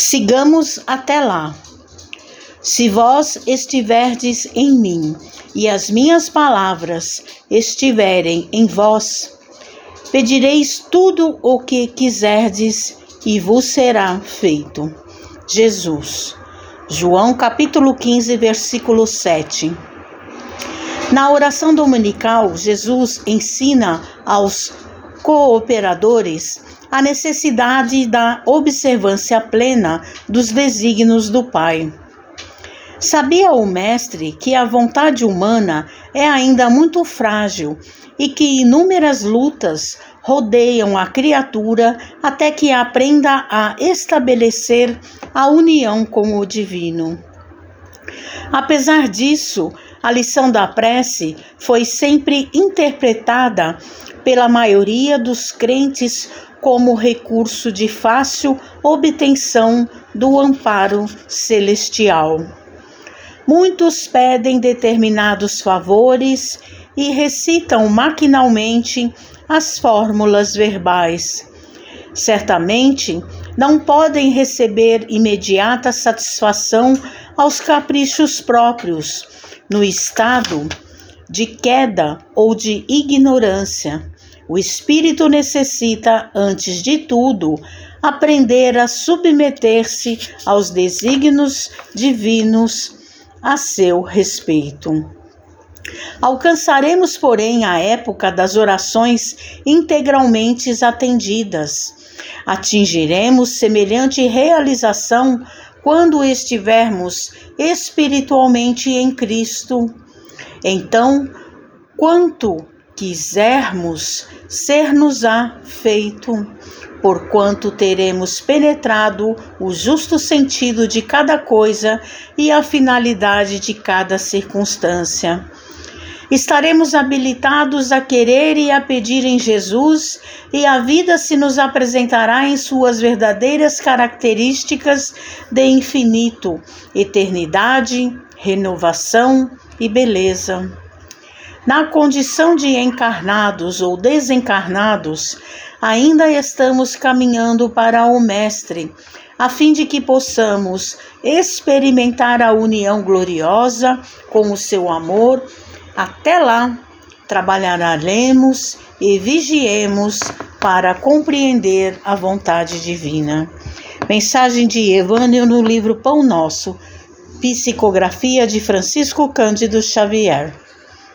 Sigamos até lá. Se vós estiverdes em mim e as minhas palavras estiverem em vós, pedireis tudo o que quiserdes e vos será feito. Jesus. João capítulo 15, versículo 7. Na oração dominical, Jesus ensina aos cooperadores a necessidade da observância plena dos desígnios do Pai. Sabia o Mestre que a vontade humana é ainda muito frágil e que inúmeras lutas rodeiam a criatura até que aprenda a estabelecer a união com o Divino. Apesar disso, a lição da prece foi sempre interpretada pela maioria dos crentes como recurso de fácil obtenção do amparo celestial. Muitos pedem determinados favores e recitam maquinalmente as fórmulas verbais. Certamente não podem receber imediata satisfação aos caprichos próprios no estado de queda ou de ignorância. O espírito necessita, antes de tudo, aprender a submeter-se aos desígnios divinos a seu respeito. Alcançaremos, porém, a época das orações integralmente atendidas. Atingiremos semelhante realização quando estivermos espiritualmente em Cristo. Então, quanto quisermos, ser-nos-á feito, porquanto teremos penetrado o justo sentido de cada coisa e a finalidade de cada circunstância. Estaremos habilitados a querer e a pedir em Jesus, e a vida se nos apresentará em suas verdadeiras características de infinito, eternidade, renovação e beleza. Na condição de encarnados ou desencarnados, ainda estamos caminhando para o Mestre, a fim de que possamos experimentar a união gloriosa com o seu amor até lá, trabalharemos e vigiemos para compreender a vontade divina. Mensagem de Evânio no livro Pão Nosso, psicografia de Francisco Cândido Xavier.